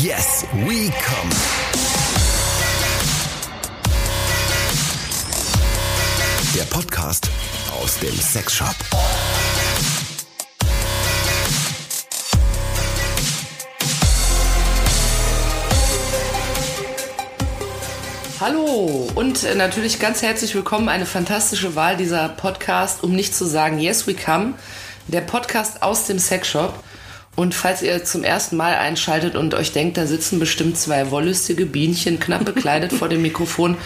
Yes, we come. Der Podcast aus dem Sexshop. Hallo und äh, natürlich ganz herzlich willkommen. Eine fantastische Wahl dieser Podcast, um nicht zu sagen Yes We Come, der Podcast aus dem Sexshop. Und falls ihr zum ersten Mal einschaltet und euch denkt, da sitzen bestimmt zwei wollüstige Bienchen knapp bekleidet vor dem Mikrofon,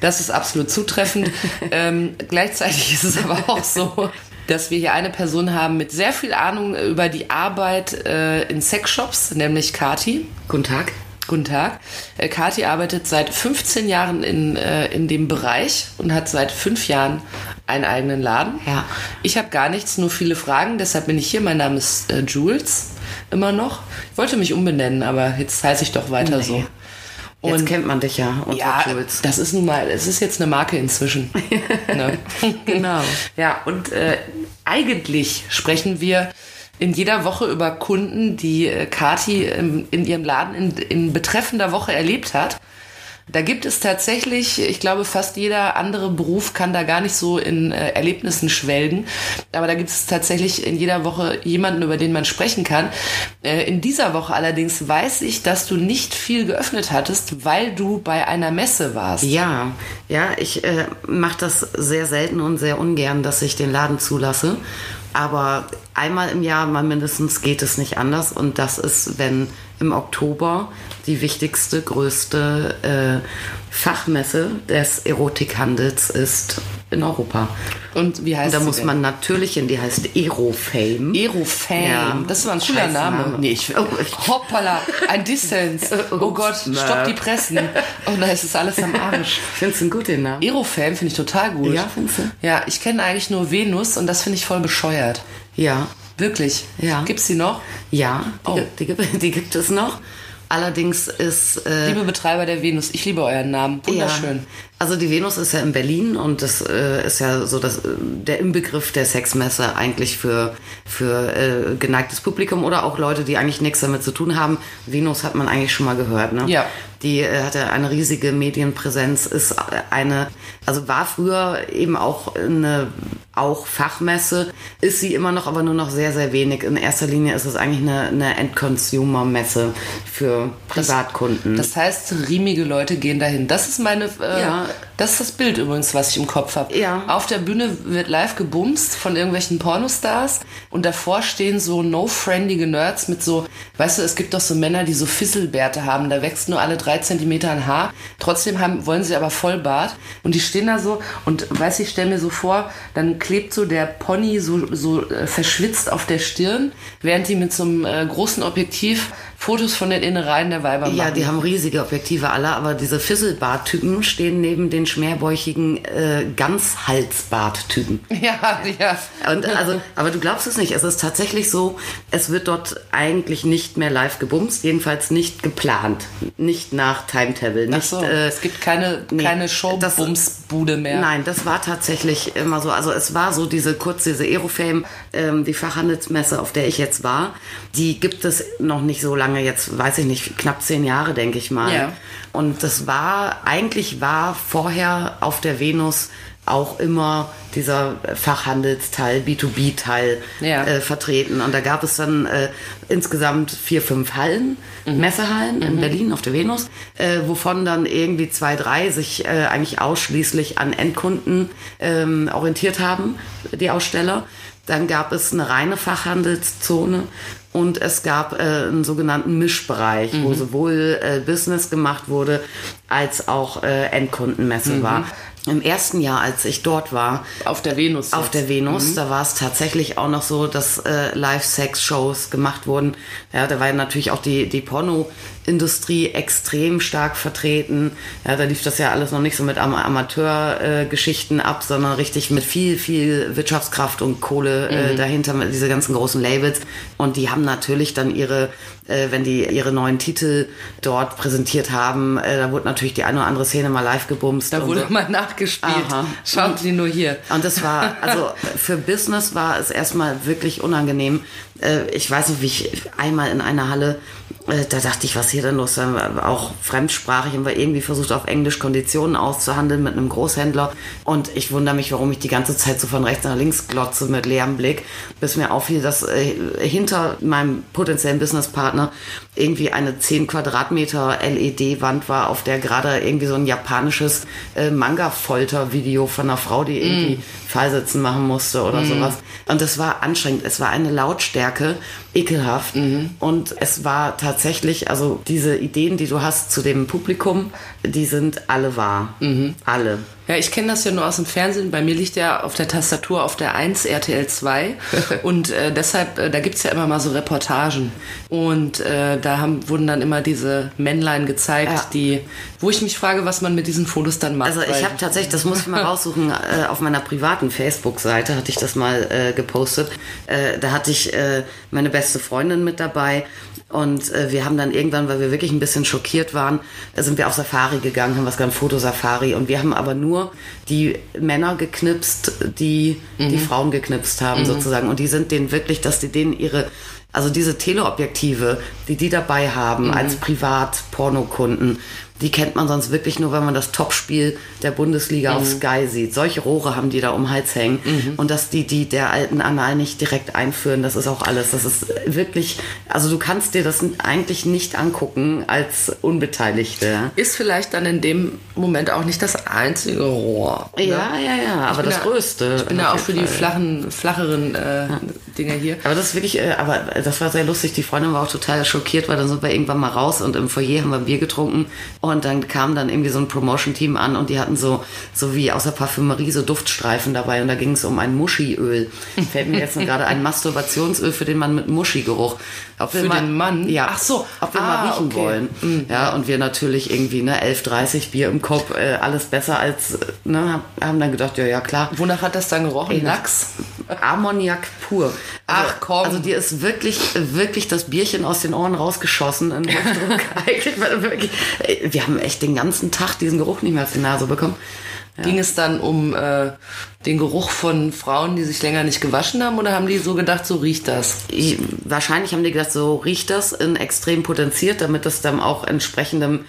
das ist absolut zutreffend. Ähm, gleichzeitig ist es aber auch so, dass wir hier eine Person haben mit sehr viel Ahnung über die Arbeit äh, in Sexshops, nämlich Kati. Guten Tag. Guten Tag. Äh, Kati arbeitet seit 15 Jahren in, äh, in dem Bereich und hat seit fünf Jahren einen eigenen Laden. Ja. Ich habe gar nichts, nur viele Fragen, deshalb bin ich hier. Mein Name ist äh, Jules, immer noch. Ich wollte mich umbenennen, aber jetzt heiße ich doch weiter Nee. so. Jetzt kennt man dich ja ja, Jules. das ist nun mal, es ist jetzt eine Marke inzwischen. ne? Genau. Ja, und äh, eigentlich sprechen wir in jeder Woche über Kunden, die äh, Kati ähm, in ihrem Laden in, in betreffender Woche erlebt hat. Da gibt es tatsächlich, ich glaube, fast jeder andere Beruf kann da gar nicht so in äh, Erlebnissen schwelgen. Aber da gibt es tatsächlich in jeder Woche jemanden, über den man sprechen kann. Äh, in dieser Woche allerdings weiß ich, dass du nicht viel geöffnet hattest, weil du bei einer Messe warst. Ja, ja, ich äh, mache das sehr selten und sehr ungern, dass ich den Laden zulasse. Aber einmal im Jahr mal mindestens geht es nicht anders. Und das ist, wenn im Oktober die wichtigste, größte äh, Fachmesse des Erotikhandels ist in Europa. Und wie heißt Und da muss denn? man natürlich hin, die heißt Aerofame. Aerofame. Ja. Das war ein cooler Name. Name. Nee, ich, Oh, ich- hoppala, ein Dissens. Oh Gott, Ups, stopp die Pressen. Oh nein, es ist alles am Arsch. Findest du einen guten Namen? Aerofame finde ich total gut. Ja, findest du? Ja, ich kenne eigentlich nur Venus und das finde ich voll bescheuert. Ja. Wirklich. Ja. Gibt's die noch? Ja, die, Oh. gibt- die, gibt- die gibt es noch. Allerdings ist. Äh, Liebe Betreiber der Venus, ich liebe euren Namen. Wunderschön. Ja. Also die Venus ist ja in Berlin und das äh, ist ja so das, äh, der Inbegriff der Sexmesse eigentlich für, für äh, geneigtes Publikum oder auch Leute, die eigentlich nichts damit zu tun haben. Venus hat man eigentlich schon mal gehört, ne? Ja. Die äh, hatte eine riesige Medienpräsenz, ist äh, eine, also war früher eben auch eine auch Fachmesse, ist sie immer noch, aber nur noch sehr, sehr wenig. In erster Linie ist es eigentlich eine, eine End-Consumer-Messe für Privatkunden. Das heißt, riemige Leute gehen dahin. Das ist meine, äh, Ja. das ist das Bild übrigens, was ich im Kopf habe. Ja. Auf der Bühne wird live gebumst von irgendwelchen Pornostars und davor stehen so no-friendige Nerds mit so, weißt du, es gibt doch so Männer, die so Fisselbärte haben, da wächst nur alle drei Zentimeter ein Haar. Trotzdem haben, wollen sie aber Vollbart und die stehen da so und weißt du, ich stelle mir so vor, dann klebt so der Pony so, so äh, verschwitzt auf der Stirn, während die mit so einem äh, großen Objektiv Fotos von den Innereien der Weiber machen. Ja, die haben riesige Objektive alle, aber diese Fisselbart-Typen stehen neben den schmerbäuchigen äh, Ganzhalsbart-Typen. Ja, ja. Und also, aber du glaubst es nicht, es ist tatsächlich so, es wird dort eigentlich nicht mehr live gebumst, jedenfalls nicht geplant, nicht nach Timetable, Ach nicht so, äh, es gibt keine, nee, keine Showbumsbude mehr. Nein, das war tatsächlich immer so. Also es war so diese kurz diese Aerofame, ähm, die Fachhandelsmesse, auf der ich jetzt war. Die gibt es noch nicht so lange. Jetzt weiß ich nicht, knapp zehn Jahre, denke ich mal. Ja. Und das war eigentlich war vorher auf der Venus auch immer dieser Fachhandelsteil, B2B-Teil Ja. äh, vertreten. Und da gab es dann äh, insgesamt vier, fünf Hallen, Mhm. Messehallen in Berlin auf der Venus, äh, wovon dann irgendwie zwei, drei sich äh, eigentlich ausschließlich an Endkunden ähm, orientiert haben, die Aussteller. Dann gab es eine reine Fachhandelszone und es gab äh, einen sogenannten Mischbereich, Mhm. wo sowohl äh, Business gemacht wurde als auch äh, Endkundenmesse Mhm. war. Im ersten Jahr, als ich dort war, Auf der Venus. auf jetzt. der Venus, da war es tatsächlich auch noch so, dass äh, Live-Sex-Shows gemacht wurden. Ja, da war ja natürlich auch die, die Porno-Industrie extrem stark vertreten. Ja, da lief das ja alles noch nicht so mit Am Amateur-Geschichten ab, sondern richtig mit viel, viel Wirtschaftskraft und Kohle äh, dahinter, mit diese ganzen großen Labels. Und die haben natürlich dann ihre, äh, wenn die ihre neuen Titel dort präsentiert haben, äh, da wurde natürlich die eine oder andere Szene mal live gebumst. Da wurde so. mal nachgespielt. Aha. Schaut die nur hier. Und das war, also für Business war es erstmal wirklich unangenehm. Äh, Ich weiß noch, wie ich einmal in einer Halle Äh, da dachte ich, was hier denn los? Auch fremdsprachig haben wir irgendwie versucht, auf Englisch Konditionen auszuhandeln mit einem Großhändler. Und ich wundere mich, warum ich die ganze Zeit so von rechts nach links glotze mit leerem Blick, bis mir auffiel, dass äh, hinter meinem potenziellen Businesspartner irgendwie eine 10 Quadratmeter LED-Wand war, auf der gerade irgendwie so ein japanisches äh, Manga-Folter-Video von einer Frau, die irgendwie mm. Fallsitzen machen musste oder mm. sowas. Und es war anstrengend. Es war eine Lautstärke, ekelhaft. Mhm. Und es war tatsächlich, also diese Ideen, die du hast zu dem Publikum, die sind alle wahr. Mhm. Alle. Ja, ich kenne das ja nur aus dem Fernsehen. Bei mir liegt ja auf der Tastatur auf der 1 RTL 2. und äh, deshalb, äh, da gibt's ja immer mal so Reportagen. Und äh, da haben, wurden dann immer diese Männlein gezeigt, ja. die, wo ich mich frage, was man mit diesen Fotos dann macht. Also ich habe tatsächlich, das muss ich mal raussuchen, äh, auf meiner privaten Facebook-Seite hatte ich das mal äh, gepostet. Äh, da hatte ich äh, meine beste Freundin mit dabei und äh, wir haben dann irgendwann, weil wir wirklich ein bisschen schockiert waren, sind wir auf Safari gegangen, haben was genannt Fotosafari. Und wir haben aber nur die Männer geknipst, die mhm. die Frauen geknipst haben, mhm. sozusagen. Und die sind denen wirklich, dass die denen ihre also diese Teleobjektive, die die dabei haben mhm. als Privat-Pornokunden, die kennt man sonst wirklich nur, wenn man das Topspiel der Bundesliga mhm. auf Sky sieht. Solche Rohre haben die da um Hals hängen. Mhm. Und dass die die der alten Anal nicht direkt einführen, das ist auch alles. Das ist wirklich, also du kannst dir das eigentlich nicht angucken als Unbeteiligte. Ist vielleicht dann in dem Moment auch nicht das einzige Rohr. Ne? Ja, ja, ja, aber das da, größte. Ich bin da auch für Fall. die flachen, flacheren äh, ja. Dinge hier. Aber das ist wirklich, äh, aber das war sehr lustig. Die Freundin war auch total schockiert, weil dann sind wir irgendwann mal raus und im Foyer haben wir Bier getrunken und dann kam dann irgendwie so ein Promotion-Team an und die hatten so, so wie aus der Parfümerie so Duftstreifen dabei und da ging es um ein Muschiöl. Fällt mir jetzt gerade ein Masturbationsöl für den Mann mit Muschigeruch. Ob für mal, den Mann? Ja. Ach so. Ob wir ah, mal riechen okay. wollen. Mhm. Ja, und wir natürlich irgendwie, ne, 11.30 Bier im Kopf, äh, alles besser als, ne, haben dann gedacht, ja, ja, klar. Wonach hat das dann gerochen? Lachs? Ammoniak pur. Also, Ach komm. Also dir ist wirklich, wirklich das Bierchen aus den Ohren rausgeschossen in Eigentlich, wirklich, wir haben echt den ganzen Tag diesen Geruch nicht mehr auf die Nase bekommen. Ja. Ging es dann um äh, den Geruch von Frauen, die sich länger nicht gewaschen haben, oder haben die so gedacht, so riecht das? Ich, wahrscheinlich haben die gedacht, so riecht das in extrem potenziert, damit das dann auch entsprechendem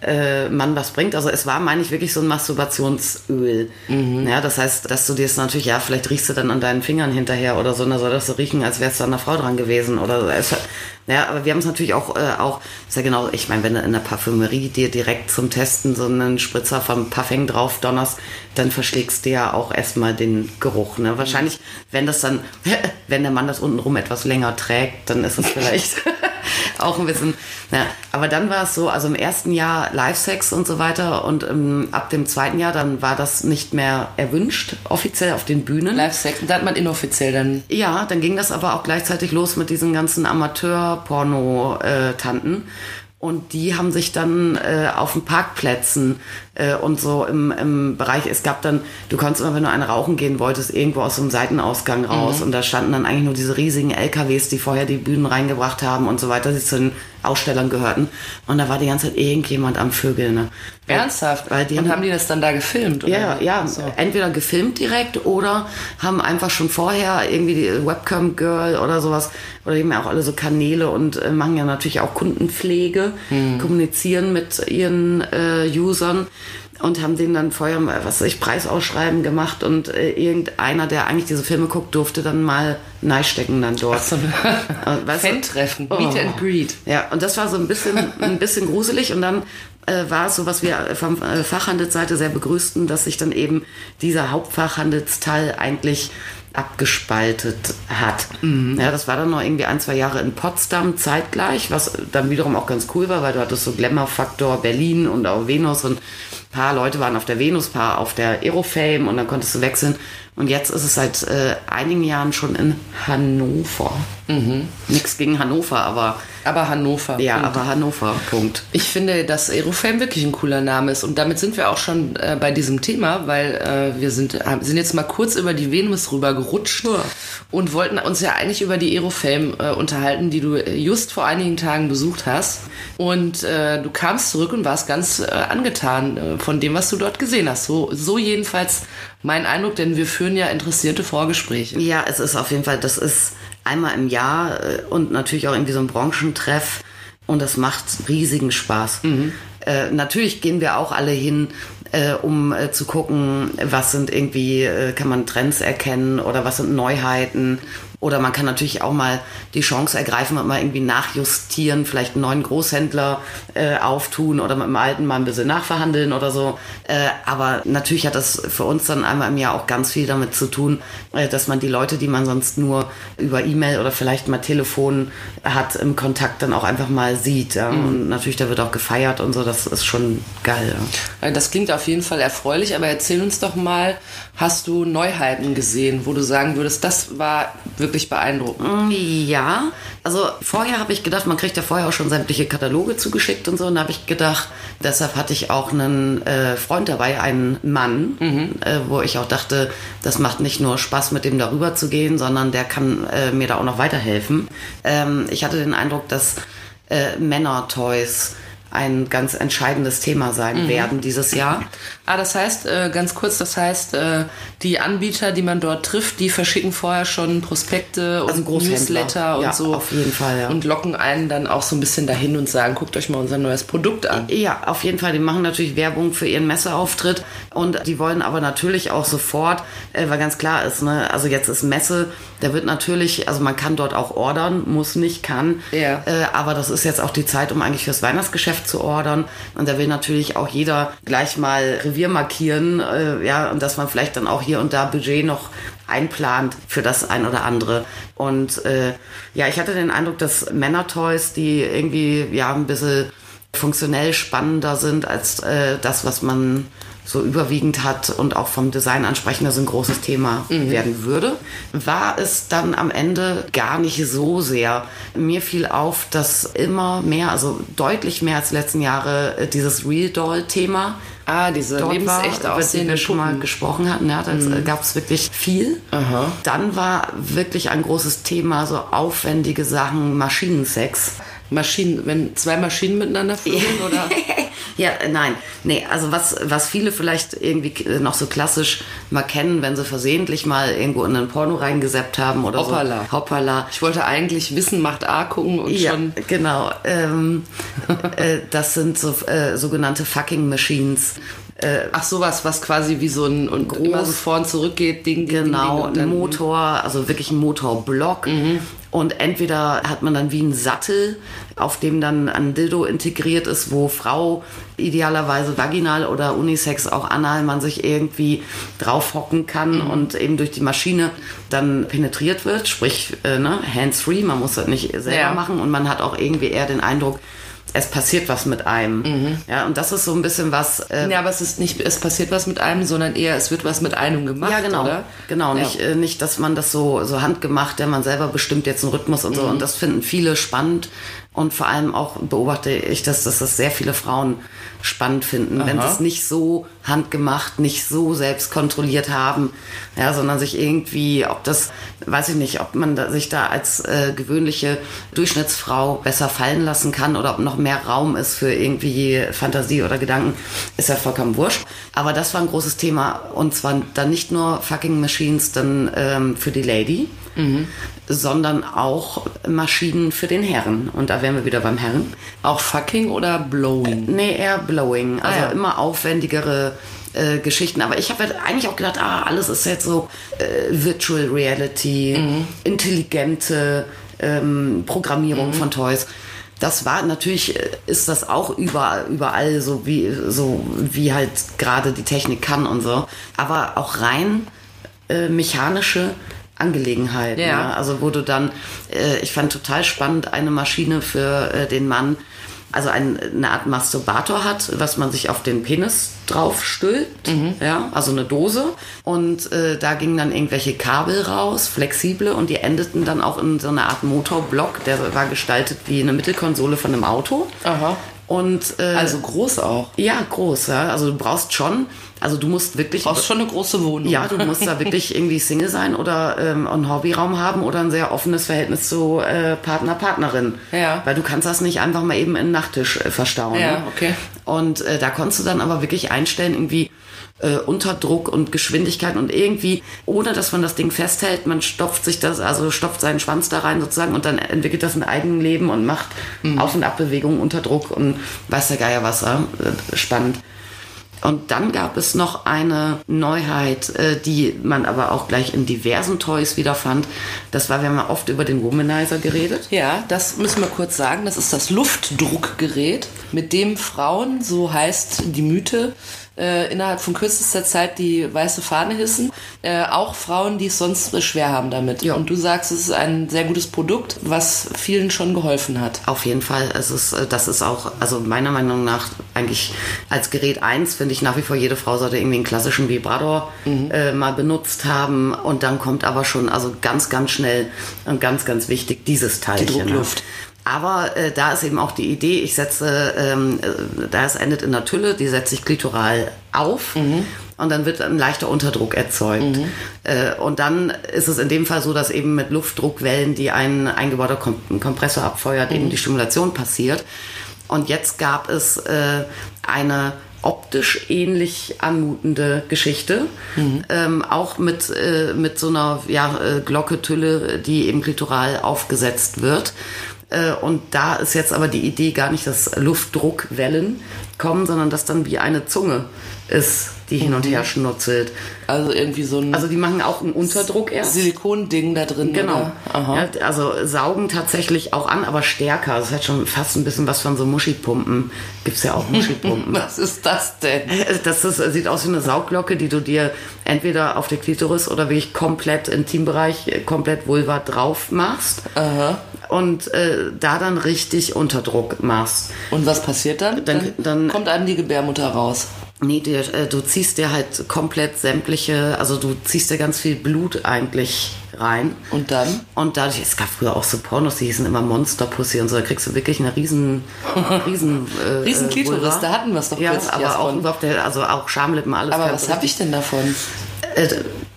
äh, Mann was bringt. Also es war, meine ich, wirklich so ein Masturbationsöl. Mhm. Ja, das heißt, dass du dir es natürlich, ja, vielleicht riechst du dann an deinen Fingern hinterher oder so, und da soll das so riechen, als wärst du an einer Frau dran gewesen oder es, ja, aber wir haben es natürlich auch, äh, auch, ist ja genau, ich meine, wenn du in der Parfümerie dir direkt zum Testen so einen Spritzer vom Puffing drauf donnerst, dann verschlägst du ja auch erstmal den Geruch. Ne? Wahrscheinlich, wenn das dann, wenn der Mann das untenrum etwas länger trägt, dann ist es vielleicht auch ein bisschen. Ja. Aber dann war es so, also im ersten Jahr Live-Sex und so weiter und ähm, ab dem zweiten Jahr dann war das nicht mehr erwünscht, offiziell auf den Bühnen. Live-Sex, da hat man inoffiziell dann. Ja, dann ging das aber auch gleichzeitig los mit diesen ganzen Amateur-Porno-Tanten. Und die haben sich dann äh, auf den Parkplätzen äh, und so im, im Bereich, es gab dann, du konntest immer, wenn du einen rauchen gehen wolltest, irgendwo aus so einem Seitenausgang raus. Mhm. Und da standen dann eigentlich nur diese riesigen LKWs, die vorher die Bühnen reingebracht haben und so weiter, die zu den Ausstellern gehörten. Und da war die ganze Zeit irgendjemand am Vögeln. Ne? Ernsthaft? Weil die und haben, haben die das dann da gefilmt? Oder? Ja, ja. So. Entweder gefilmt direkt oder haben einfach schon vorher irgendwie die Webcam Girl oder sowas. Oder ja auch alle so Kanäle und äh, machen ja natürlich auch Kundenpflege, hm. kommunizieren mit ihren äh, Usern und haben denen dann vorher, was weiß ich, Preisausschreiben gemacht und äh, irgendeiner, der eigentlich diese Filme guckt, durfte dann mal neistecken dann dort. So, weißt Fan-Treffen, oh. Meet and Greet. Ja, und das war so ein bisschen, ein bisschen gruselig und dann äh, war es so, was wir vom äh, Fachhandelsseite sehr begrüßten, dass sich dann eben dieser Hauptfachhandelsteil eigentlich abgespaltet hat. Mhm. Ja, das war dann noch irgendwie ein, zwei Jahre in Potsdam zeitgleich, was dann wiederum auch ganz cool war, weil du hattest so Glamour-Faktor Berlin und auch Venus und paar Leute waren auf der Venus, paar auf der Aerofame und dann konntest du wechseln. Und jetzt ist es seit äh, einigen Jahren schon in Hannover. Mhm. Nichts gegen Hannover, aber. Aber Hannover. Ja, Punkt. aber Hannover, Punkt. Ich finde, dass Aerofame wirklich ein cooler Name ist. Und damit sind wir auch schon äh, bei diesem Thema, weil äh, wir sind, sind jetzt mal kurz über die Venus rüber gerutscht ja. und wollten uns ja eigentlich über die Aerofame äh, unterhalten, die du just vor einigen Tagen besucht hast. Und äh, du kamst zurück und warst ganz äh, angetan von dem, was du dort gesehen hast. So, so jedenfalls mein Eindruck, denn wir führen ja interessierte Vorgespräche. Ja, es ist auf jeden Fall, das ist einmal im Jahr äh, und natürlich auch irgendwie so ein Branchentreff und das macht riesigen Spaß. Äh, natürlich gehen wir auch alle hin, äh, um äh, zu gucken, was sind irgendwie, äh, kann man Trends erkennen oder was sind Neuheiten. Oder man kann natürlich auch mal die Chance ergreifen und mal irgendwie nachjustieren, vielleicht einen neuen Großhändler äh, auftun oder mit dem alten mal ein bisschen nachverhandeln oder so. Äh, aber natürlich hat das für uns dann einmal im Jahr auch ganz viel damit zu tun, äh, dass man die Leute, die man sonst nur über E-Mail oder vielleicht mal Telefon hat, im Kontakt dann auch einfach mal sieht. Ja? Und natürlich, da wird auch gefeiert und so, das ist schon geil. Ja. Äh, Das klingt auf jeden Fall erfreulich, aber erzähl uns doch mal, hast du Neuheiten gesehen, wo du sagen würdest, das war wirklich beeindruckend? Ja, also vorher habe ich gedacht, man kriegt ja vorher auch schon sämtliche Kataloge zugeschickt und so. Und da habe ich gedacht, deshalb hatte ich auch einen äh, Freund dabei, einen Mann, äh, wo ich auch dachte, das macht nicht nur Spaß, mit dem darüber zu gehen, sondern der kann äh, mir da auch noch weiterhelfen. Ähm, ich hatte den Eindruck, dass äh, Männer-Toys ein ganz entscheidendes Thema sein werden dieses Jahr. Ah, das heißt, äh, ganz kurz, das heißt, äh, die Anbieter, die man dort trifft, die verschicken vorher schon Prospekte und Also Großhändler. Newsletter und Ja, so. auf jeden Fall, ja. Und locken einen dann auch so ein bisschen dahin und sagen, guckt euch mal unser neues Produkt an. Ja, auf jeden Fall. Die machen natürlich Werbung für ihren Messeauftritt und die wollen aber natürlich auch sofort, äh, weil ganz klar ist, ne, also jetzt ist Messe, da wird natürlich, also man kann dort auch ordern, muss nicht, kann. Ja. Äh, aber das ist jetzt auch die Zeit, um eigentlich fürs Weihnachtsgeschäft zu ordern. Und da will natürlich auch jeder gleich mal Revier markieren, äh, ja, und dass man vielleicht dann auch hier und da Budget noch einplant für das ein oder andere. Und äh, ja, ich hatte den Eindruck, dass Männertoys, die irgendwie ja ein bisschen funktionell spannender sind als äh, das, was man so überwiegend hat und auch vom Design ansprechender so ein großes Thema werden würde, war es dann am Ende gar nicht so sehr. Mir fiel auf, dass immer mehr, also deutlich mehr als die letzten Jahre, äh, dieses Real Doll-Thema Ah, diese dort war, lebensecht die aussehende wir schon mal gesprochen hatten. Ja, da gab es wirklich viel. Dann war wirklich ein großes Thema so aufwendige Sachen, Maschinensex. Maschinen, wenn zwei Maschinen miteinander vögeln oder? Ja, äh, nein. Nee, also was, was viele vielleicht irgendwie äh, noch so klassisch mal kennen, wenn sie versehentlich mal irgendwo in ein Porno reingeseppt haben oder Hoppala. so. Hoppala. Ich wollte eigentlich Wissen macht A gucken und Ja, schon. genau. Ähm, äh, das sind so äh, sogenannte Fucking Machines. Ach sowas, was quasi wie so ein und immer so vor und zurück geht, Ding, Ding, Genau, Ding, und ein Motor, also wirklich ein Motorblock. Und entweder hat man dann wie einen Sattel, auf dem dann ein Dildo integriert ist, wo Frau idealerweise vaginal oder Unisex auch anal man sich irgendwie draufhocken kann und eben durch die Maschine dann penetriert wird, sprich äh, ne, hands-free, man muss das nicht selber Ja. machen. Und man hat auch irgendwie eher den Eindruck, es passiert was mit einem. Ja, und das ist so ein bisschen was, äh, Ja, aber es ist nicht, es passiert was mit einem, sondern eher, es wird was mit einem gemacht, Ja, genau. oder? Genau, Ja. nicht, äh, nicht, dass man das so, so handgemacht, der man selber bestimmt jetzt einen Rhythmus und so. Mhm. Und das finden viele spannend. Und vor allem auch beobachte ich, dass, dass das sehr viele Frauen spannend finden, wenn sie es nicht so handgemacht, nicht so selbst kontrolliert haben, ja, sondern sich irgendwie, ob das, weiß ich nicht, ob man da, sich da als äh, gewöhnliche Durchschnittsfrau besser fallen lassen kann oder ob noch mehr Raum ist für irgendwie Fantasie oder Gedanken, ist ja vollkommen wurscht. Aber das war ein großes Thema und zwar dann nicht nur fucking Machines dann ähm, für die Lady, sondern auch Maschinen für den Herren. Und da wären wir wieder beim Herren. Auch fucking oder blowing? Nee, eher blowing. Also Ah, ja. immer aufwendigere äh, Geschichten. Aber ich habe halt eigentlich auch gedacht, ah, alles ist jetzt so äh, Virtual Reality, Mhm. intelligente ähm, Programmierung Mhm. von Toys. Das war natürlich, äh, ist das auch überall, überall so wie, so wie halt gerade die Technik kann und so. Aber auch rein äh, mechanische Angelegenheiten. Ja. Ja. Also wo du dann, äh, ich fand total spannend, eine Maschine für äh, den Mann, also ein, eine Art Masturbator hat, was man sich auf den Penis drauf stülpt, Mhm. ja, also eine Dose. Und äh, da gingen dann irgendwelche Kabel raus, flexible, und die endeten dann auch in so einer Art Motorblock, der war gestaltet wie eine Mittelkonsole von einem Auto. Aha. Und äh, Also groß auch. ja, groß, ja. Also du brauchst schon, also du musst wirklich. Du brauchst schon eine große Wohnung. Ja, du musst da wirklich irgendwie Single sein oder ähm, einen Hobbyraum haben oder ein sehr offenes Verhältnis zu äh, Partner, Partnerin. Ja. Weil du kannst das nicht einfach mal eben in den Nachttisch äh, verstauen. Ja, ne? okay. Und äh, da konntest du dann aber wirklich einstellen, irgendwie äh, Unterdruck und Geschwindigkeit und irgendwie, ohne dass man das Ding festhält, man stopft sich das, also stopft seinen Schwanz da rein sozusagen und dann entwickelt das ein Eigenleben und macht Mhm. Auf- und Abbewegungen unter Druck und weiß der Geier was. Äh, spannend. Und dann gab es noch eine Neuheit, äh, die man aber auch gleich in diversen Toys wiederfand. Das war, wir haben ja oft über den Womanizer geredet. Ja, das müssen wir kurz sagen. Das ist das Luftdruckgerät, mit dem Frauen, so heißt die Mythe, äh, innerhalb von kürzester Zeit die weiße Fahne hissen. Äh, auch Frauen, die es sonst schwer haben damit. Ja. Und du sagst, es ist ein sehr gutes Produkt, was vielen schon geholfen hat. Auf jeden Fall. Es ist, äh, das ist auch, also meiner Meinung nach eigentlich als Gerät 1 finde ich nach wie vor, jede Frau sollte irgendwie einen klassischen Vibrator äh, mal benutzt haben. Und dann kommt aber schon, also ganz, ganz schnell und ganz, ganz wichtig, dieses Teilchen. Die Druckluft. Aber äh, da ist eben auch die Idee, ich setze, ähm, äh, da es endet in einer Tülle, die setze ich klitoral auf. Und dann wird ein leichter Unterdruck erzeugt. Äh, und dann ist es in dem Fall so, dass eben mit Luftdruckwellen, die ein eingebauter Kom Kompressor abfeuert, eben die Stimulation passiert. Und jetzt gab es äh, eine optisch ähnlich anmutende Geschichte, ähm, auch mit, äh, mit so einer ja, äh, Glocke-Tülle, die eben klitoral aufgesetzt wird. Äh, und da ist jetzt aber die Idee gar nicht, dass Luftdruckwellen kommen, sondern dass dann wie eine Zunge ist, die hin und her schnutzelt. Also irgendwie so ein Also die machen auch einen Unterdruck erst. Silikonding da drin. Genau. Aha. Ja, also saugen tatsächlich auch an, aber stärker. Das hat schon fast ein bisschen was von so Muschipumpen. Gibt's ja auch Muschipumpen. Was ist das denn? Das ist, sieht aus wie eine Saugglocke, die du dir entweder auf der Klitoris oder wie ich komplett Intimbereich, äh, komplett Vulva drauf machst. Und äh, da dann richtig Unterdruck machst. Und was passiert dann? Dann- dann- kommt einem die Gebärmutter raus. Nee, dir, äh, du ziehst dir halt komplett sämtliche, also du ziehst dir ganz viel Blut eigentlich rein. Und dann? Und dadurch, es gab früher auch so Pornos, die hießen immer Monsterpussy und so, da kriegst du wirklich eine riesen, riesen, äh, Riesen Klitoris, da hatten wir es doch Ja, aber auch von. überhaupt, der, also auch Schamlippen, alles. Aber was habe ich denn davon? Äh,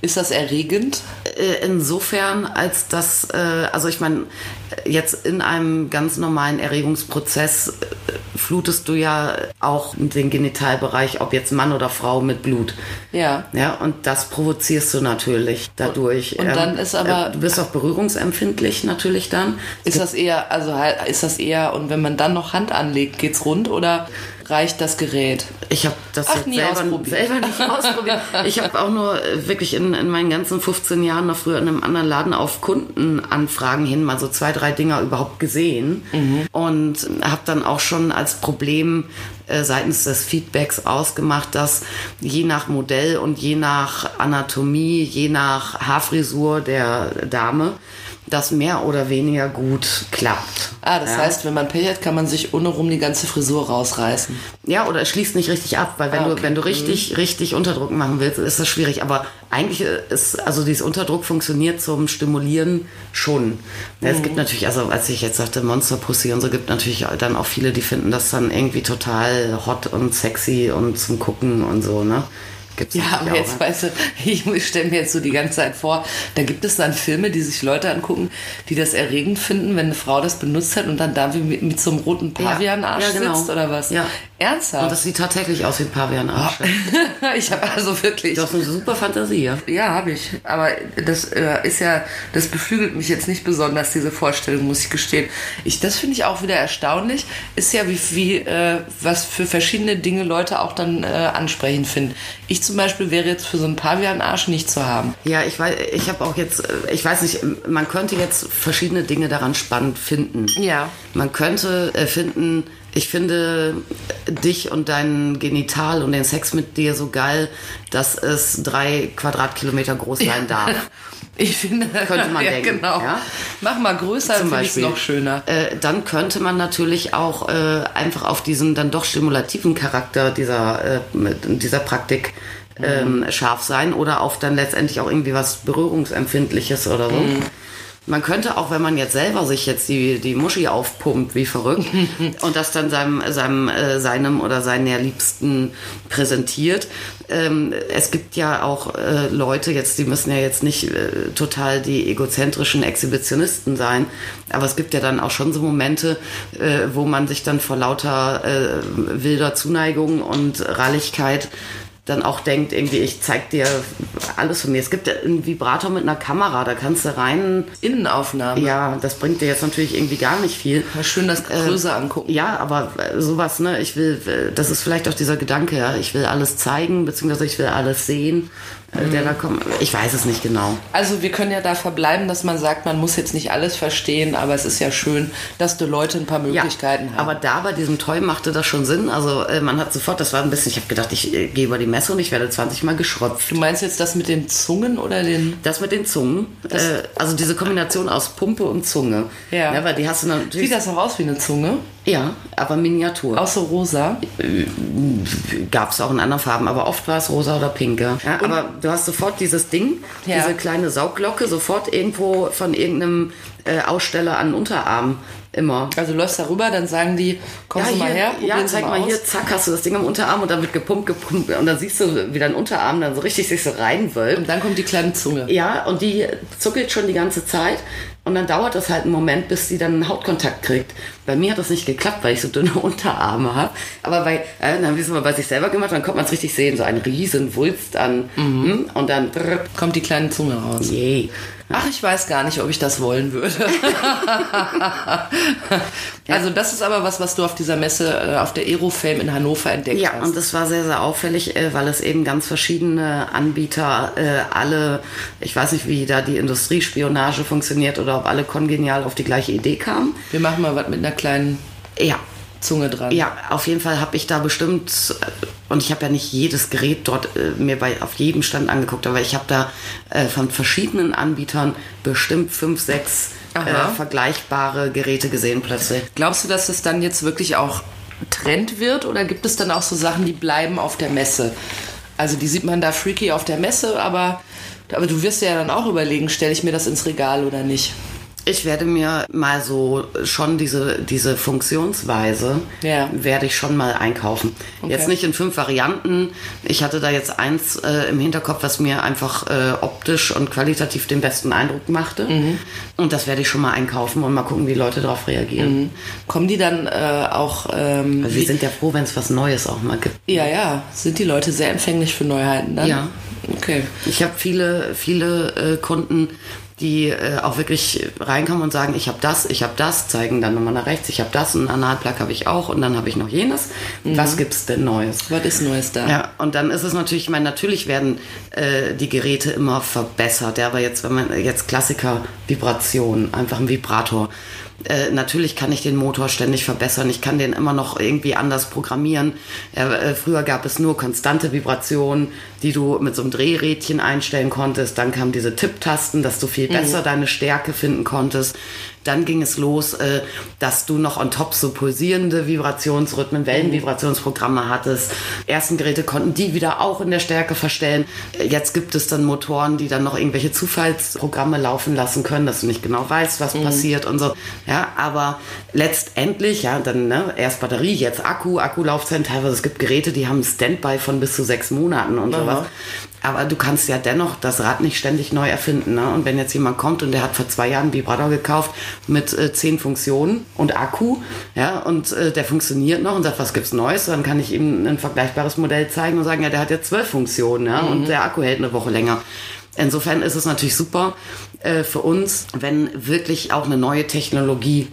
Ist das erregend? Äh, Insofern, als dass, äh, also ich meine, jetzt in einem ganz normalen Erregungsprozess äh, flutest du ja auch den Genitalbereich, ob jetzt Mann oder Frau, mit Blut. Ja. Ja, und das provozierst du natürlich dadurch. Ähm, Und dann ist aber- äh, Du bist auch berührungsempfindlich natürlich dann. Ist das eher, also ist das eher, und wenn man dann noch Hand anlegt, geht's rund oder reicht das Gerät? Ich habe das Ach, selber, selber nicht ausprobiert. Ich habe auch nur äh, wirklich in, in meinen ganzen 15 Jahren noch früher in einem anderen Laden auf Kundenanfragen hin mal so zwei, drei Dinger überhaupt gesehen Mhm. und habe dann auch schon als Problem äh, seitens des Feedbacks ausgemacht, dass je nach Modell und je nach Anatomie, je nach Haarfrisur der Dame, das mehr oder weniger gut klappt. Ah, das Ja. heißt, wenn man Pech hat, kann man sich ohne rum die ganze Frisur rausreißen. Ja, oder es schließt nicht richtig ab, weil wenn Ah, du okay. wenn du richtig richtig Unterdruck machen willst, ist das schwierig. Aber eigentlich ist also dieses Unterdruck funktioniert zum Stimulieren schon. Ja, Mhm. Es gibt natürlich, also als ich jetzt sagte Monster Pussy und so, gibt natürlich dann auch viele, die finden das dann irgendwie total hot und sexy und zum Gucken und so ne. Gibt's Ja, aber jetzt weißt du, ich stelle mir jetzt so die ganze Zeit vor, da gibt es dann Filme, die sich Leute angucken, die das erregend finden, wenn eine Frau das benutzt hat und dann da wie mit, mit so einem roten Pavianarsch Ja, genau. sitzt oder was? Ja. Ernsthaft? Und das sieht tatsächlich aus wie ein Pavianarsch. ich habe also wirklich. Du hast eine super Fantasie. ja. Ja, habe ich. Aber das äh, ist ja, das beflügelt mich jetzt nicht besonders, diese Vorstellung, muss ich gestehen. Ich, das finde ich auch wieder erstaunlich. Ist ja, wie, wie äh, was für verschiedene Dinge Leute auch dann äh, ansprechend finden. Ich zum Beispiel wäre jetzt für so einen Pavian-Arsch nicht zu haben. Ja, ich weiß, ich habe auch jetzt, äh, ich weiß nicht, man könnte jetzt verschiedene Dinge daran spannend finden. Ja. Man könnte äh, finden, ich finde dich und dein Genital und den Sex mit dir so geil, dass es drei Quadratkilometer groß sein darf. Ich finde, Könnte man ja, denken, Genau. ja? Mach mal größer, Zum finde ich Beispiel. noch schöner. Äh, dann könnte man natürlich auch äh, einfach auf diesen dann doch stimulativen Charakter dieser, äh, dieser Praktik ähm, scharf sein oder auf dann letztendlich auch irgendwie was Berührungsempfindliches oder so. Man könnte auch, wenn man jetzt selber sich jetzt die, die Muschi aufpumpt, wie verrückt, und das dann seinem, seinem, äh, seinem oder seiner Liebsten präsentiert. Ähm, es gibt ja auch äh, Leute, jetzt, die müssen ja jetzt nicht äh, total die egozentrischen Exhibitionisten sein, aber es gibt ja dann auch schon so Momente, äh, wo man sich dann vor lauter äh, wilder Zuneigung und Ralligkeit dann auch denkt, irgendwie, ich zeig dir alles von mir. Es gibt einen Vibrator mit einer Kamera, da kannst du rein. Innenaufnahme. Ja, das bringt dir jetzt natürlich irgendwie gar nicht viel. Mal schön das Größe angucken. Ja, aber äh, sowas, ne, ich will, äh, das ist vielleicht auch dieser Gedanke, ja, ich will alles zeigen, beziehungsweise ich will alles sehen, äh, der da kommt. Ich weiß es nicht genau. Also wir können ja da verbleiben, dass man sagt, man muss jetzt nicht alles verstehen, aber es ist ja schön, dass die Leute ein paar Möglichkeiten haben. Aber da bei diesem Toy machte das schon Sinn. Also äh, man hat sofort, das war ein bisschen, ich habe gedacht, ich äh, gehe über die Messe und ich werde 20 Mal geschröpft. Du meinst jetzt das mit den Zungen oder den... Das mit den Zungen, äh, also diese Kombination aus Pumpe und Zunge. Ja. weil die hast du natürlich. Sieht das auch aus wie eine Zunge? Ja, aber Miniatur. Auch so rosa? Gab es auch in anderen Farben, aber oft war es rosa oder pinke. Ja, aber du hast sofort dieses Ding, Ja. diese kleine Saugglocke, sofort irgendwo von irgendeinem äh, Aussteller an den Unterarm immer. Also läufst da rüber, dann sagen die, kommst du mal hier, her, ja, zeig mal aus. hier, zack, hast du das Ding am Unterarm und dann wird gepumpt, gepumpt und dann siehst du, wie dein Unterarm dann so richtig sich so reinwölbt. Und dann kommt die kleine Zunge. Ja, und die zuckelt schon die ganze Zeit. Und dann dauert das halt einen Moment, bis sie dann einen Hautkontakt kriegt. Bei mir hat das nicht geklappt, weil ich so dünne Unterarme habe. Aber bei, äh, dann haben wir es mal bei sich selber gemacht, dann kommt man es richtig sehen, so ein riesen Wulst an. Mhm. Und dann, brrr, Kommt die kleine Zunge raus. yay. Ach, ich weiß gar nicht, ob ich das wollen würde. also das ist aber was, was du auf dieser Messe, äh, auf der Aerofame in Hannover entdeckt Ja, hast. und das war sehr, sehr auffällig, äh, weil es eben ganz verschiedene Anbieter, äh, alle, ich weiß nicht, wie da die Industriespionage funktioniert oder ob alle kongenial auf die gleiche Idee kamen. Wir machen mal was mit einer kleinen Ja, Zunge dran. Ja, auf jeden Fall habe ich da bestimmt, äh, und ich habe ja nicht jedes Gerät dort äh, mir bei, auf jedem Stand angeguckt, aber ich habe da äh, von verschiedenen Anbietern bestimmt fünf, sechs äh, vergleichbare Geräte gesehen plötzlich. Glaubst du, dass es dann jetzt wirklich auch Trend wird oder gibt es dann auch so Sachen, die bleiben auf der Messe? Also die sieht man da freaky auf der Messe, aber, aber du wirst ja dann auch überlegen, stelle ich mir das ins Regal oder nicht? Ich werde mir mal so schon diese, diese Funktionsweise, Ja. werde ich schon mal einkaufen. Okay. Jetzt nicht in fünf Varianten. Ich hatte da jetzt eins äh, im Hinterkopf, was mir einfach äh, optisch und qualitativ den besten Eindruck machte. Mhm. Und das werde ich schon mal einkaufen und mal gucken, wie Leute darauf reagieren. Kommen die dann äh, auch... Ähm, Also wir sind ja froh, wenn es was Neues auch mal gibt. ja, ja. Sind die Leute sehr empfänglich für Neuheiten dann? Ja. Okay. Ich habe viele, viele äh, Kunden, die äh, auch wirklich reinkommen und sagen, ich habe das, ich habe das, zeigen dann nochmal nach rechts, ich habe das, einen Analplug habe ich auch und dann habe ich noch jenes. Was gibt's denn Neues? Was ist Neues da? Ja, und dann ist es natürlich, ich meine, natürlich werden äh, die Geräte immer verbessert. Ja, aber jetzt, wenn man jetzt Klassiker, Vibration, einfach ein Vibrator. Äh, natürlich kann ich den Motor ständig verbessern. Ich kann den immer noch irgendwie anders programmieren. Äh, früher gab es nur konstante Vibrationen, die du mit so einem Drehrädchen einstellen konntest. Dann kamen diese Tipptasten, dass du viel besser deine Stärke finden konntest. Dann ging es los, äh, dass du noch on top so pulsierende Vibrationsrhythmen, Wellenvibrationsprogramme hattest. Ersten Geräte konnten die wieder auch in der Stärke verstellen. Äh, Jetzt gibt es dann Motoren, die dann noch irgendwelche Zufallsprogramme laufen lassen können, dass du nicht genau weißt, was passiert und so. Ja, aber letztendlich, ja, dann ne, erst Batterie, jetzt Akku, Akkulaufzeit. Teilweise es gibt Geräte, die haben Standby von bis zu sechs Monaten und sowas. Aber du kannst ja dennoch das Rad nicht ständig neu erfinden. Ne? Und wenn jetzt jemand kommt und der hat vor zwei Jahren einen Vibrator gekauft mit äh, zehn Funktionen und Akku, ja, und äh, der funktioniert noch und sagt, was gibt's Neues, dann kann ich ihm ein vergleichbares Modell zeigen und sagen, ja, der hat jetzt zwölf Funktionen, ja, und der Akku hält eine Woche länger. Insofern ist es natürlich super äh, für uns, wenn wirklich auch eine neue Technologie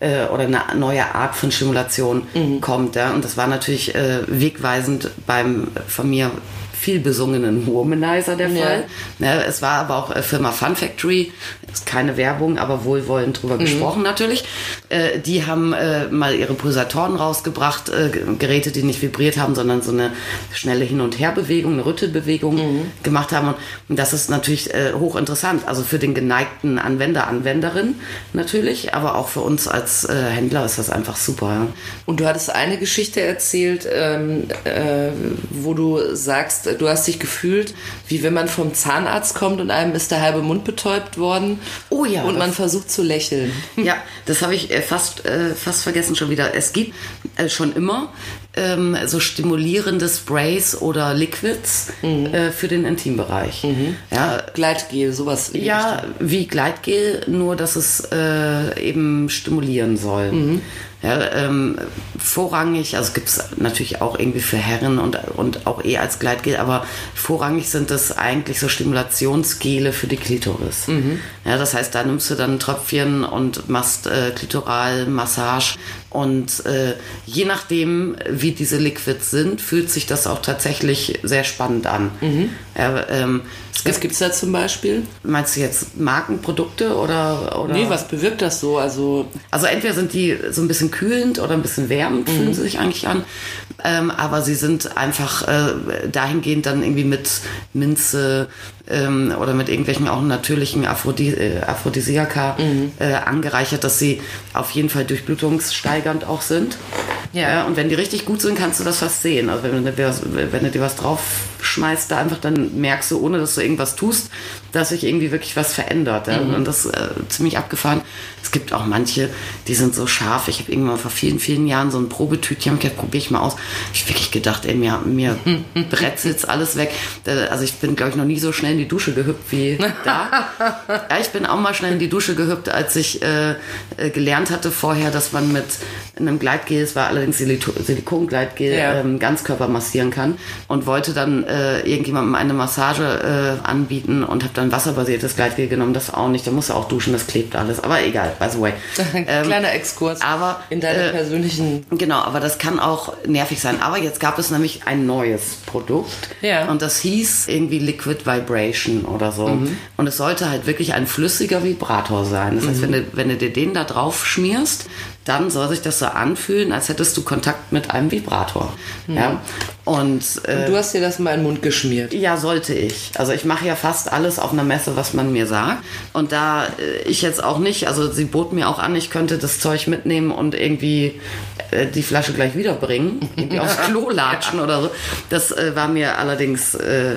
äh, oder eine neue Art von Stimulation kommt. Ja? Und das war natürlich äh, wegweisend beim von mir viel besungenen Womanizer der Ja. Fall. Ne, es war aber auch äh, Firma Fun Factory, ist keine Werbung, aber wohlwollend drüber gesprochen natürlich. Äh, die haben äh, mal ihre Pulsatoren rausgebracht, äh, Geräte, die nicht vibriert haben, sondern so eine schnelle Hin- und Herbewegung, eine Rüttelbewegung gemacht haben. Und, das ist natürlich äh, hochinteressant. Also für den geneigten Anwender, Anwenderin natürlich, aber auch für uns als äh, Händler ist das einfach super. Ja. Und du hattest eine Geschichte erzählt, ähm, äh, wo du sagst, du hast dich gefühlt, wie wenn man vom Zahnarzt kommt und einem ist der halbe Mund betäubt worden. Oh ja, Und man versucht zu lächeln. Ja, das habe ich äh, fast, äh, fast vergessen schon wieder. Es gibt äh, schon immer ähm, so stimulierende Sprays oder Liquids äh, für den Intimbereich. Ja, Gleitgel, sowas. ja, wie Gleitgel, nur dass es eben stimulieren soll. Ja, ähm, vorrangig, also gibt es natürlich auch irgendwie für Herren und, und auch eh als Gleitgel, aber vorrangig sind das eigentlich so Stimulationsgele für die Klitoris. Ja, das heißt, da nimmst du dann ein Tröpfchen und machst äh, Klitoralmassage und äh, je nachdem, wie diese Liquids sind, fühlt sich das auch tatsächlich sehr spannend an. Ja, ähm, es Was gibt, gibt's da zum Beispiel? meinst du jetzt Markenprodukte oder, oder? Nee, was bewirkt das so? Also, Also entweder sind die so ein bisschen kühlend oder ein bisschen wärmend, fühlen sie sich eigentlich an. Ähm, aber sie sind einfach äh, dahingehend dann irgendwie mit Minze ähm, oder mit irgendwelchen auch natürlichen Aphrodis äh, Aphrodisiaka äh, angereichert, dass sie auf jeden Fall durchblutungssteigernd auch sind. Ja. und wenn die richtig gut sind, kannst du das fast sehen. Also wenn du, dir was- wenn du dir was drauf schmeißt, da einfach dann merkst du, ohne dass du irgendwas tust, dass sich irgendwie wirklich was verändert. Ja? Und das ist äh, ziemlich abgefahren. Es gibt auch manche, die sind so scharf. Ich habe irgendwann vor vielen, vielen Jahren so ein Probetütchen, hab gedacht, probiere ich mal aus. Ich hab wirklich gedacht, ey, mir, mir brezelt's alles weg. Also ich bin, glaube ich, noch nie so schnell in die Dusche gehüpft wie da. Ja, ich bin auch mal schnell in die Dusche gehüpft, als ich äh, äh, gelernt hatte vorher, dass man mit einem Gleitgel, es war allerdings Silikongleitgel, Ja. ähm, Ganzkörper massieren kann und wollte dann äh, irgendjemandem eine Massage äh, anbieten und habe dann wasserbasiertes Gleitgel genommen. Das auch nicht, da musst du auch duschen, das klebt alles. Aber egal, by the way. Ähm, kleiner Exkurs aber, in deine äh, persönlichen. Genau, aber das kann auch nervig sein. Aber jetzt gab es nämlich ein neues Produkt. Ja. Und das hieß irgendwie Liquid Vibration oder so. Und es sollte halt wirklich ein flüssiger Vibrator sein. Das heißt, wenn du, wenn du dir den da drauf schmierst, dann soll sich das so anfühlen, als hättest du Kontakt mit einem Vibrator. Ja. Und, äh, Du hast dir das mal in den Mund geschmiert. ja, sollte ich. Also ich mache ja fast alles auf einer Messe, was man mir sagt. Und da äh, ich jetzt auch nicht, also sie bot mir auch an, ich könnte das Zeug mitnehmen und irgendwie äh, die Flasche gleich wiederbringen, irgendwie aufs Klo latschen oder so. Das äh, war mir allerdings, äh,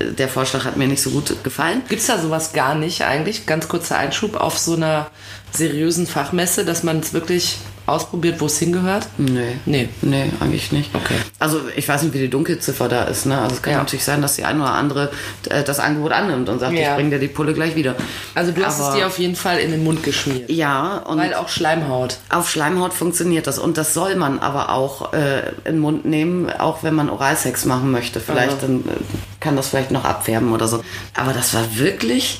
der Vorschlag hat mir nicht so gut gefallen. Gibt's da sowas gar nicht eigentlich? Ganz kurzer Einschub auf so einer seriösen Fachmesse, dass man es wirklich ausprobiert, wo es hingehört? Nee. Nee. Nee, eigentlich nicht. Okay. Also ich weiß nicht, wie die Dunkelziffer da ist. Ne? Also es kann Ja. natürlich sein, dass die eine oder andere äh, das Angebot annimmt und sagt, Ja. ich bringe dir die Pulle gleich wieder. Also du hast Aber- es dir auf jeden Fall in den Mund geschmiert. Ja, und Weil auch Schleimhaut. Auf Schleimhaut funktioniert das und das soll man aber auch äh, in den Mund nehmen, auch wenn man Oralsex machen möchte. Vielleicht Aha. dann äh, kann das vielleicht noch abfärben oder so. Aber das war wirklich.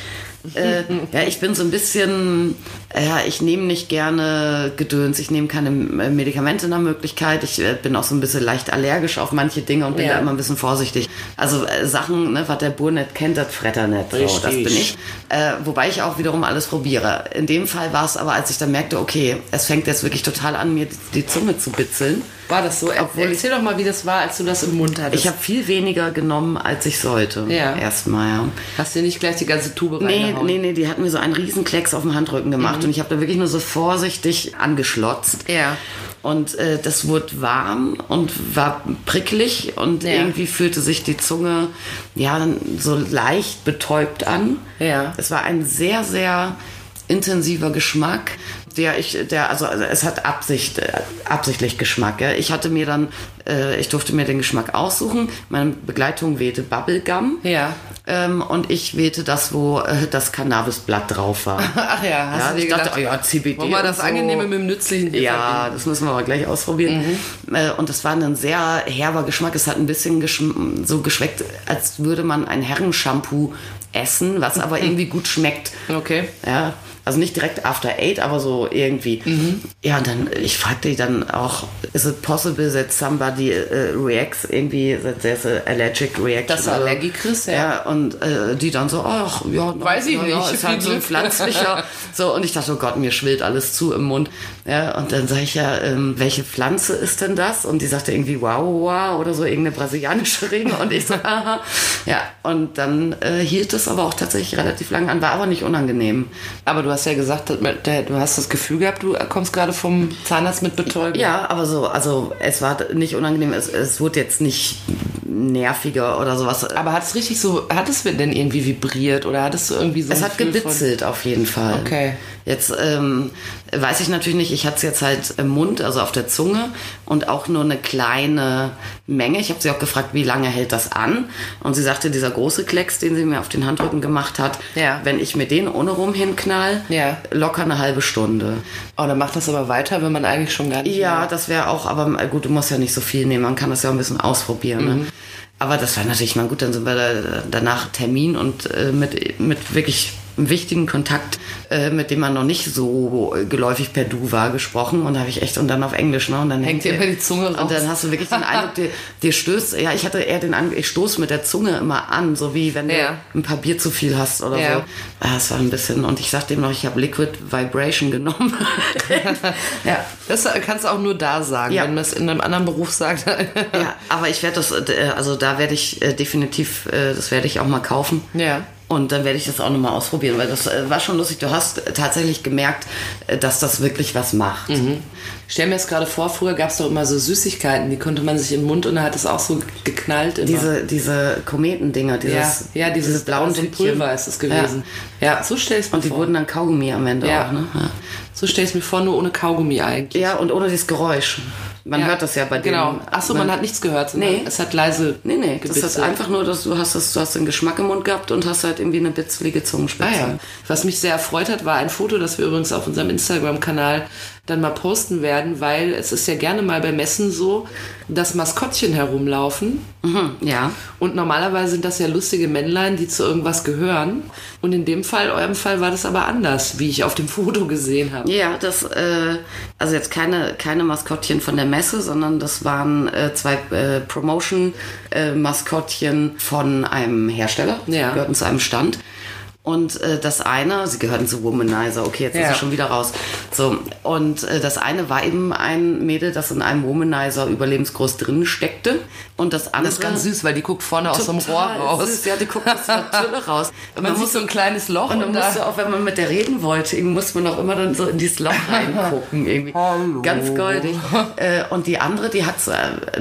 Äh, ja, ich bin so ein bisschen, ja, ich nehme nicht gerne Gedöns, ich nehme keine äh, Medikamente nach Möglichkeit, ich äh, bin auch so ein bisschen leicht allergisch auf manche Dinge und bin Ja. da immer ein bisschen vorsichtig. Also äh, Sachen, ne, was der Bur nicht kennt, das Fretter nicht. So, das bin ich. Äh, wobei ich auch wiederum alles probiere. In dem Fall war es aber, als ich dann merkte, okay, es fängt jetzt wirklich total an, mir die Zunge zu bitzeln. War das so? Obwohl Erzähl doch mal, wie das war, als du das im Mund hattest. Ich habe viel weniger genommen, als ich sollte. Ja. Erstmal, ja. Hast dir nicht gleich die ganze Tube Nee, nee, nee, die hat mir so einen riesen Klecks auf dem Handrücken gemacht und ich habe da wirklich nur so vorsichtig angeschlotzt. Ja. Und äh, das wurde warm und war pricklig und Ja. irgendwie fühlte sich die Zunge ja dann so leicht betäubt an. Ja. Es war ein sehr, sehr intensiver Geschmack, der ich, der, also, also es hat Absicht, äh, absichtlich Geschmack. Ja. Ich hatte mir dann, äh, ich durfte mir den Geschmack aussuchen. Meine Begleitung wählte Bubblegum. Ja. Ähm, und ich wählte das, wo äh, das Cannabisblatt drauf war. Ach ja, hast Ja, du ich dachte, gedacht, oh ja, CBD. wollen wir und das so. Angenehme mit dem Nützlichen Ja, das müssen wir aber gleich ausprobieren. Mhm. Äh, Und das war ein sehr herber Geschmack. Es hat ein bisschen geschm so geschmeckt, als würde man ein Herrenshampoo essen, was aber irgendwie gut schmeckt. Okay. Ja, also nicht direkt after eight, aber so irgendwie. Mhm. Ja, und dann, ich fragte die dann auch, is it possible that somebody uh, reacts irgendwie, that there's a allergic reaction? Oder so. Allergie kriegst, ja. Ja, und äh, die dann so, ach, ja, Weiß ich ja, nicht, ist halt so ein pflanzlicher. so, und ich dachte, oh Gott, mir schwillt alles zu im Mund. Ja, und dann sage ich ja, ähm, welche Pflanze ist denn das? Und die sagte irgendwie wow, wow oder so, irgendeine brasilianische Rede. Und ich so, aha. Ja, und dann äh, hielt es aber auch tatsächlich relativ lange an, war aber nicht unangenehm. Aber du hast ja gesagt, du hast das Gefühl gehabt, du kommst gerade vom Zahnarzt mit Betäubung. Ja, aber so, also es war nicht unangenehm, es, es wurde jetzt nicht nerviger oder sowas. Aber hat es richtig so, hat es denn irgendwie vibriert oder hattest du irgendwie so Es hat Gefühl gebitzelt auf jeden Fall. Okay. Jetzt, ähm, weiß ich natürlich nicht. Ich hatte es jetzt halt im Mund, also auf der Zunge und auch nur eine kleine Menge. Ich habe sie auch gefragt, wie lange hält das an? Und sie sagte, dieser große Klecks, den sie mir auf den Handrücken gemacht hat, Ja. wenn ich mir den ohne rum hinknall, Ja. locker eine halbe Stunde. Oh, dann macht das aber weiter, wenn man eigentlich schon gar nicht Ja, mehr- das wäre auch, aber äh, gut, du musst ja nicht so viel nehmen, man kann das ja auch ein bisschen ausprobieren. Ne? Aber das war natürlich mal gut, dann sind wir da, danach Termin und äh, mit, mit wirklich wichtigen Kontakt, äh, mit dem man noch nicht so geläufig per Du war, gesprochen und da habe ich echt und dann auf Englisch, ne? Und dann Hängt dir immer die Zunge raus. Und dann hast du wirklich den Eindruck, dir, dir stößt, ja, ich hatte eher den Eindruck, ich stoße mit der Zunge immer an, so wie wenn Ja. du ein paar Bier zu viel hast oder Ja. so. Ah, Das war ein bisschen, und ich sagte ihm noch, ich habe Liquid Vibration genommen. ja. Das kannst du auch nur da sagen. Ja. Wenn man es in einem anderen Beruf sagt. Ja, aber ich werde das, äh, also da werde ich äh, definitiv, äh, das werde ich auch mal kaufen. Ja. Und dann werde ich das auch nochmal ausprobieren, weil das äh, war schon lustig. Du hast tatsächlich gemerkt, äh, dass das wirklich was macht. Ich stell mir jetzt gerade vor, früher gab es doch immer so Süßigkeiten, die konnte man sich den Mund und da hat es auch so geknallt. Immer. Diese, diese Kometendinger, ja, dieses, ja, dieses dieses blauen so ein Tütchen. Pulver ist es gewesen. Ja, so stell ich mir Und die vor. wurden dann Kaugummi am Ende ja. auch, ne? Ja. So stell ich mir vor, nur ohne Kaugummi eigentlich. Ja, und ohne dieses Geräusch. Man Ja. hört das ja bei denen. Genau. Achso, man, hat nichts gehört. Nee. Es hat leise. Nee, nee, das ist gebitzelt. einfach nur, dass du hast, das, du hast den Geschmack im Mund gehabt und hast halt irgendwie eine bitzelige Zungenspitze. Ah ja. Was mich sehr erfreut hat, war ein Foto, das wir übrigens auf unserem Instagram-Kanal dann mal posten werden, weil es ist ja gerne mal bei Messen so, dass Maskottchen herumlaufen. Mhm, ja. Und normalerweise sind das ja lustige Männlein, die zu irgendwas gehören. Und in dem Fall, eurem Fall, war das aber anders, wie ich auf dem Foto gesehen habe. Ja, das, äh, also jetzt keine, keine Maskottchen von der Messe, sondern das waren äh, zwei äh, Promotion-Maskottchen von einem Hersteller. Ja. Die gehörten zu einem Stand. Und äh, das eine, sie gehörten zu Womanizer, okay, jetzt Ja. ist es schon wieder raus. So, und äh, das eine war eben ein Mädel, das in einem Womanizer überlebensgroß drin steckte. Und das andere. Das ist ganz süß, weil die guckt vorne aus einem Rohr raus. Süß. Ja, die guckt aus der Tülle raus. Und Man sieht so ein kleines Loch und dann da- musste auch, wenn man mit der reden wollte, muss man auch immer dann so in dieses Loch reingucken. Irgendwie. Hallo. Ganz goldig. Äh, und die andere, die hat es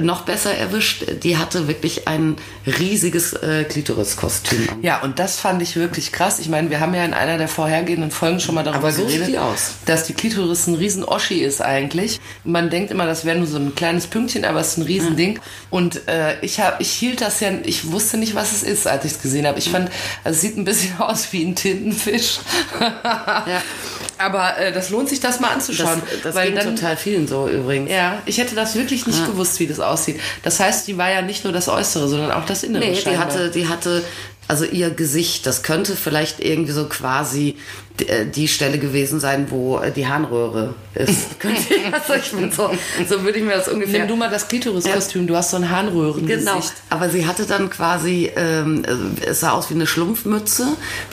noch besser erwischt. Die hatte wirklich ein riesiges äh, Klitoriskostüm. Ja, und das fand ich wirklich krass. Ich meine, wir haben ja in einer der vorhergehenden Folgen schon mal darüber Aber so sieht geredet, die aus. dass die Klitoris ein riesen Oschi ist eigentlich. Man denkt immer, das wäre nur so ein kleines Pünktchen, aber es ist ein riesen Ding. Und äh, ich hab, ich hielt das ja, ich wusste nicht, was es ist, als ich es gesehen habe. Ich fand, also es sieht ein bisschen aus wie ein Tintenfisch. Aber äh, das lohnt sich, das mal Das, anzuschauen. das weil ging dann, total vielen so übrigens. ja, ich hätte das wirklich nicht gewusst, wie das aussieht. Das heißt, die war ja nicht nur das Äußere, sondern auch das Innere. Nee, die hatte, die hatte, also ihr Gesicht, das könnte vielleicht irgendwie so quasi die, äh, die Stelle gewesen sein, wo äh, die Harnröhre ist. Also ich bin so, so würde ich mir das ungefähr. Nimm du mal das Klitoriskostüm, du hast so ein Harnröhrengesicht. Genau, aber sie hatte dann quasi, ähm, äh, es sah aus wie eine Schlumpfmütze,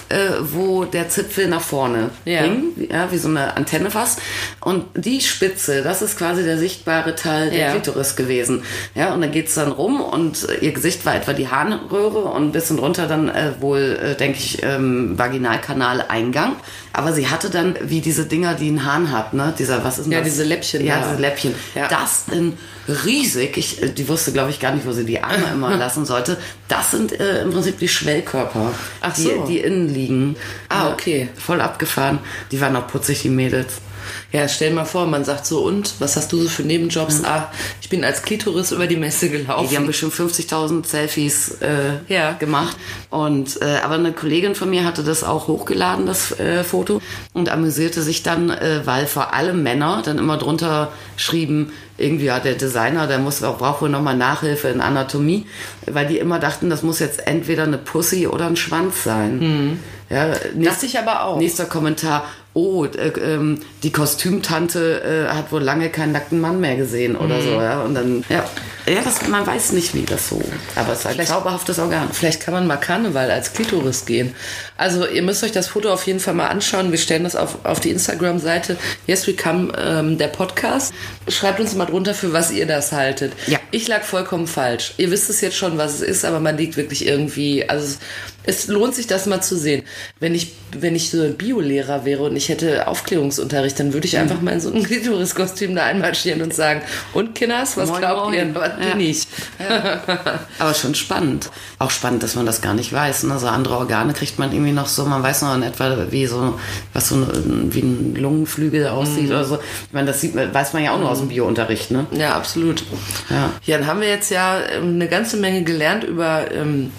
äh, wo der Zipfel nach vorne Ja. hing, ja, wie so eine Antenne fast. Und die Spitze, das ist quasi der sichtbare Teil der Ja. Klitoris gewesen. Ja, und dann geht's dann rum und ihr Gesicht war etwa die Harnröhre und ein bisschen drunter dann äh, wohl, äh, denke ich, ähm, Vaginalkanaleingang. Aber sie hatte dann, wie diese Dinger, die ein Hahn hat, ne? Dieser, was ist denn Ja, das? diese Läppchen Ja, da. diese Läppchen. Ja. Das in riesig. Ich, äh, die wusste, glaube ich, gar nicht, wo sie die Arme immer lassen sollte. Das sind äh, im Prinzip die Schwellkörper, Ach die, so. die innen liegen. Ah, Ja, okay. Voll abgefahren. Die waren auch putzig, die Mädels. Ja, stell mal vor, man sagt so, und, was hast du so für Nebenjobs? Ah, ich bin als Klitoris über die Messe gelaufen. Die haben bestimmt 50.000 Selfies äh, Ja. gemacht. Und äh, aber eine Kollegin von mir hatte das auch hochgeladen, das äh, Foto, und amüsierte sich dann, äh, weil vor allem Männer dann immer drunter schrieben, irgendwie ja der Designer, der muss auch braucht wohl nochmal Nachhilfe in Anatomie, weil die immer dachten, das muss jetzt entweder eine Pussy oder ein Schwanz sein. Ja, Dachte ich aber auch. Nächster Kommentar. Oh, äh, ähm, die Kostümtante äh, hat wohl lange keinen nackten Mann mehr gesehen oder Mhm. so, ja. Und dann, ja, ja das, man weiß nicht, wie das so. Aber es ist ein Vielleicht- zauberhaftes Organ. Vielleicht kann man mal Karneval als Klitoris gehen. Also ihr müsst euch das Foto auf jeden Fall mal anschauen. Wir stellen das auf, auf die Instagram-Seite Yes We Come, ähm, der Podcast. Schreibt uns mal drunter, für was ihr das haltet. Ja. Ich lag vollkommen falsch. Ihr wisst es jetzt schon, was es ist, aber man liegt wirklich irgendwie... Also es, lohnt sich, das mal zu sehen. Wenn ich, wenn ich so ein Biolehrer wäre und ich hätte Aufklärungsunterricht, dann würde ich einfach mal in so ein Klitoris-Kostüm da einmarschieren und sagen, und Kinders, was Moin, glaubt moin. ihr? Was Ja. bin ich? Aber schon spannend. Auch spannend, dass man das gar nicht weiß. Ne? So andere Organe kriegt man irgendwie noch so, man weiß noch in etwa, wie so, was so ein, wie ein Lungenflügel aussieht oder so. Ich meine, das sieht, man- weiß man ja auch nur aus dem Biounterricht, ne? Ja, absolut. Ja. Ja, dann haben wir jetzt ja ähm, eine ganze Menge gelernt über ähm,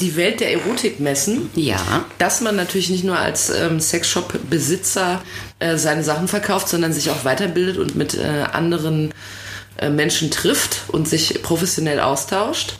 die Welt der Erotikmessen. Ja. Dass man natürlich nicht nur als ähm, Sexshop-Besitzer äh, seine Sachen verkauft, sondern sich auch weiterbildet und mit äh, anderen äh, Menschen trifft und sich professionell austauscht.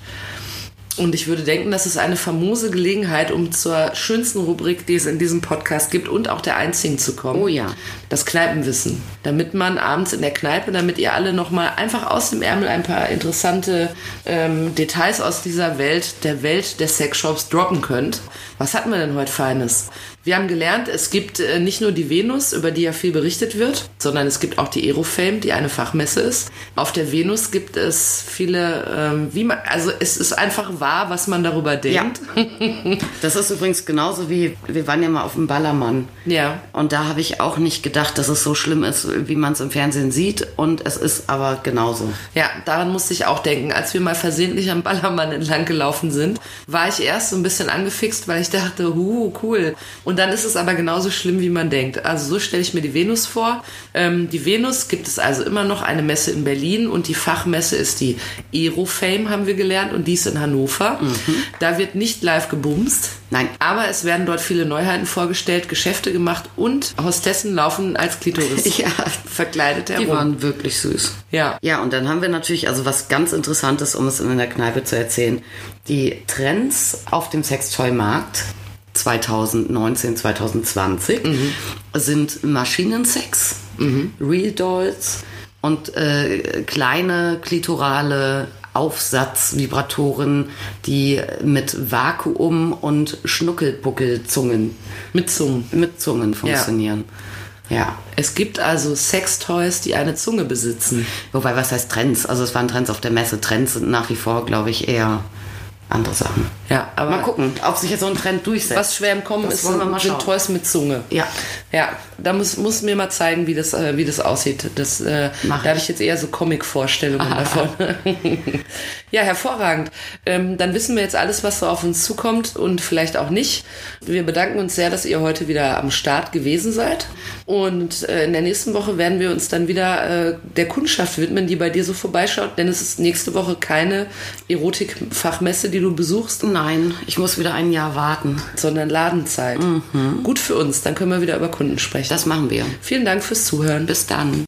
Und ich würde denken, das ist eine famose Gelegenheit, um zur schönsten Rubrik, die es in diesem Podcast gibt und auch der einzigen zu kommen. Oh ja. Das Kneipenwissen. Damit man abends in der Kneipe, damit ihr alle nochmal einfach aus dem Ärmel ein paar interessante ähm, Details aus dieser Welt, der Welt der Sexshops droppen könnt. Was hatten wir denn heute Feines? Wir haben gelernt, es gibt äh, nicht nur die Venus, über die ja viel berichtet wird, sondern es gibt auch die Aerofame, die eine Fachmesse ist. Auf der Venus gibt es viele, ähm, wie man, also es ist einfach wahr, was man darüber denkt. Das ist übrigens genauso wie, wir waren ja mal auf dem Ballermann. Ja. Und da habe ich auch nicht gedacht, dass es so schlimm ist, wie man es im Fernsehen sieht. Und es ist aber genauso. Ja, daran musste ich auch denken. Als wir mal versehentlich am Ballermann entlang gelaufen sind, war ich erst so ein bisschen angefixt, weil ich dachte, huh, cool. Und dann ist es aber genauso schlimm, wie man denkt. Also so stelle ich mir die Venus vor. Ähm, die Venus gibt es also immer noch eine Messe in Berlin und die Fachmesse ist die Aerofame, haben wir gelernt, und die ist in Hannover. Da wird nicht live gebumst. Nein. Aber es werden dort viele Neuheiten vorgestellt, Geschäfte gemacht und Hostessen laufen als Klitoris. Ja. Verkleidet herum. Die waren wirklich süß. Ja. Ja, und dann haben wir natürlich, also was ganz Interessantes, um es in der Kneipe zu erzählen, die Trends auf dem Sextoy-Markt 2019, 2020 sind Maschinensex, Real Dolls und äh, kleine klitorale Aufsatzvibratoren, die mit Vakuum und Schnuckelbuckelzungen Mit Zungen. mit Zungen funktionieren. ja. Es gibt also Sextoys, die eine Zunge besitzen. Wobei, was heißt Trends? Also es waren Trends auf der Messe. Trends sind nach wie vor, glaube ich, eher andere Sachen. Ja, aber Mal gucken, ob sich jetzt so ein Trend durchsetzt. was schwer im Kommen Das ist, sind, sind. Toys mit Zunge. Ja. Ja, da muss, muss mir mal zeigen, wie das, äh, wie das aussieht. Das, äh, da habe ich jetzt eher so Comic-Vorstellungen davon. ja, hervorragend. Ähm, dann wissen wir jetzt alles, was so auf uns zukommt und vielleicht auch nicht. Wir bedanken uns sehr, dass ihr heute wieder am Start gewesen seid. Und äh, in der nächsten Woche werden wir uns dann wieder äh, der Kundschaft widmen, die bei dir so vorbeischaut. Denn es ist nächste Woche keine Erotikfachmesse, die du besuchst, Nein, ich muss wieder ein Jahr warten. sondern Ladenzeit. Gut für uns, dann können wir wieder über Kunden sprechen. Das machen wir. Vielen Dank fürs Zuhören. Bis dann.